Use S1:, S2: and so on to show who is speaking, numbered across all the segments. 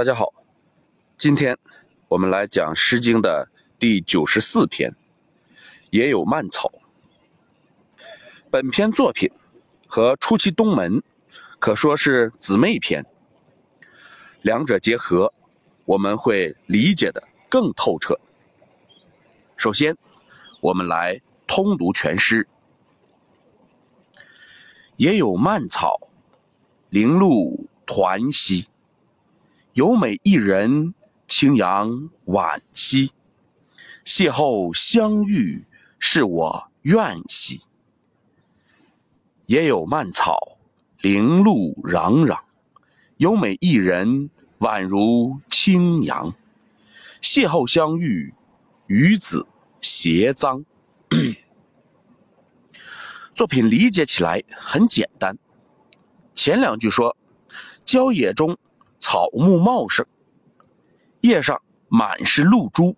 S1: 大家好，今天我们来讲《诗经》的第九十四篇，也有蔓草。本篇作品和《出其东门》可说是姊妹篇，两者结合，我们会理解的更透彻。首先，我们来通读全诗：也有蔓草，零露团兮。有美一人，清扬婉兮。邂逅相遇，是我愿兮。也有蔓草，零露攘攘。有美一人，宛如清扬。邂逅相遇，与子偕臧。作品理解起来很简单。前两句说，郊野中。草木茂盛，叶上满是露珠。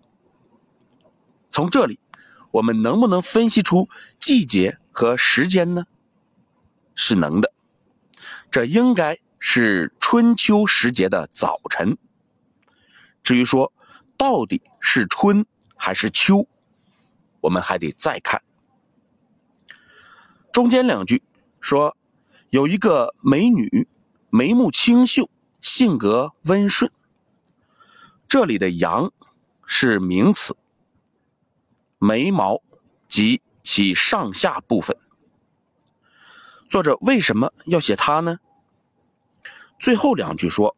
S1: 从这里，我们能不能分析出季节和时间呢？是能的。这应该是春秋时节的早晨。至于说到底是春还是秋，我们还得再看。中间两句说有一个美女，眉目清秀。性格温顺，这里的“阳”是名词，眉毛及其上下部分。作者为什么要写他呢？最后两句说：“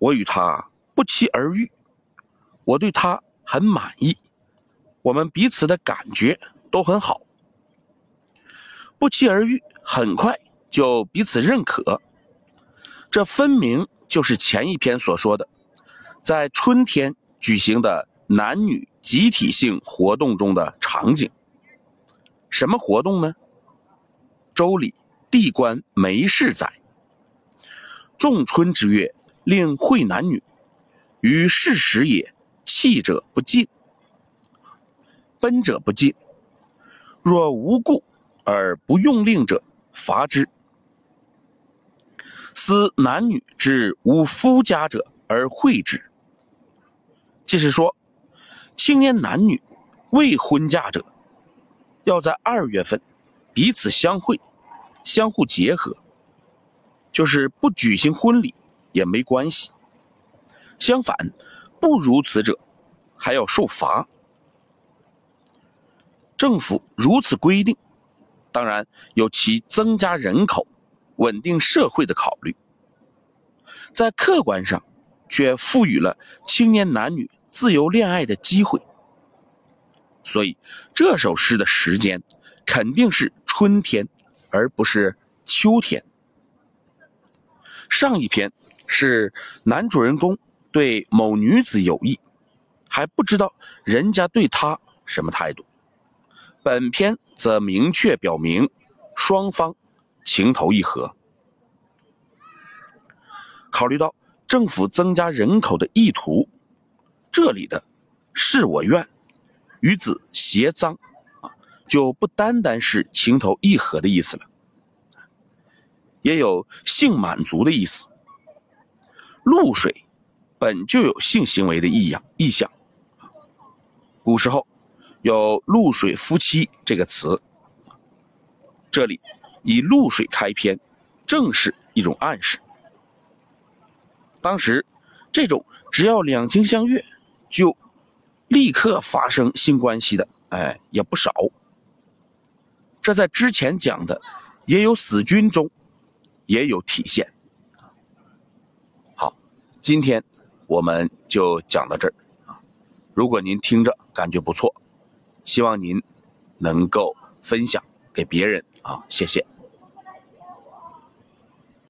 S1: 我与他不期而遇，我对他很满意，我们彼此的感觉都很好。不期而遇，很快就彼此认可。”这分明就是前一篇所说的，在春天举行的男女集体性活动中的场景。什么活动呢？周礼地官梅氏载：仲春之月，令会男女，于是时也，弃者不进，奔者不进。若无故而不用令者，罚之。思男女之无夫家者而会之，即是说，青年男女未婚嫁者，要在二月份彼此相会，相互结合，就是不举行婚礼也没关系。相反，不如此者，还要受罚。政府如此规定，当然有其增加人口。稳定社会的考虑，在客观上却赋予了青年男女自由恋爱的机会，所以这首诗的时间肯定是春天，而不是秋天。上一篇是男主人公对某女子有意，还不知道人家对他什么态度，本篇则明确表明双方。情投意合，考虑到政府增加人口的意图，这里的“是我愿”与子偕臧啊，就不单单是情投意合的意思了，也有性满足的意思。露水本就有性行为的意样意象，古时候有“露水夫妻”这个词，这里。以露水开篇，正是一种暗示。当时，这种只要两情相悦，就立刻发生性关系的，哎，也不少。这在之前讲的也有死君中也有体现。好，今天我们就讲到这儿啊。如果您听着感觉不错，希望您能够分享给别人啊，谢谢。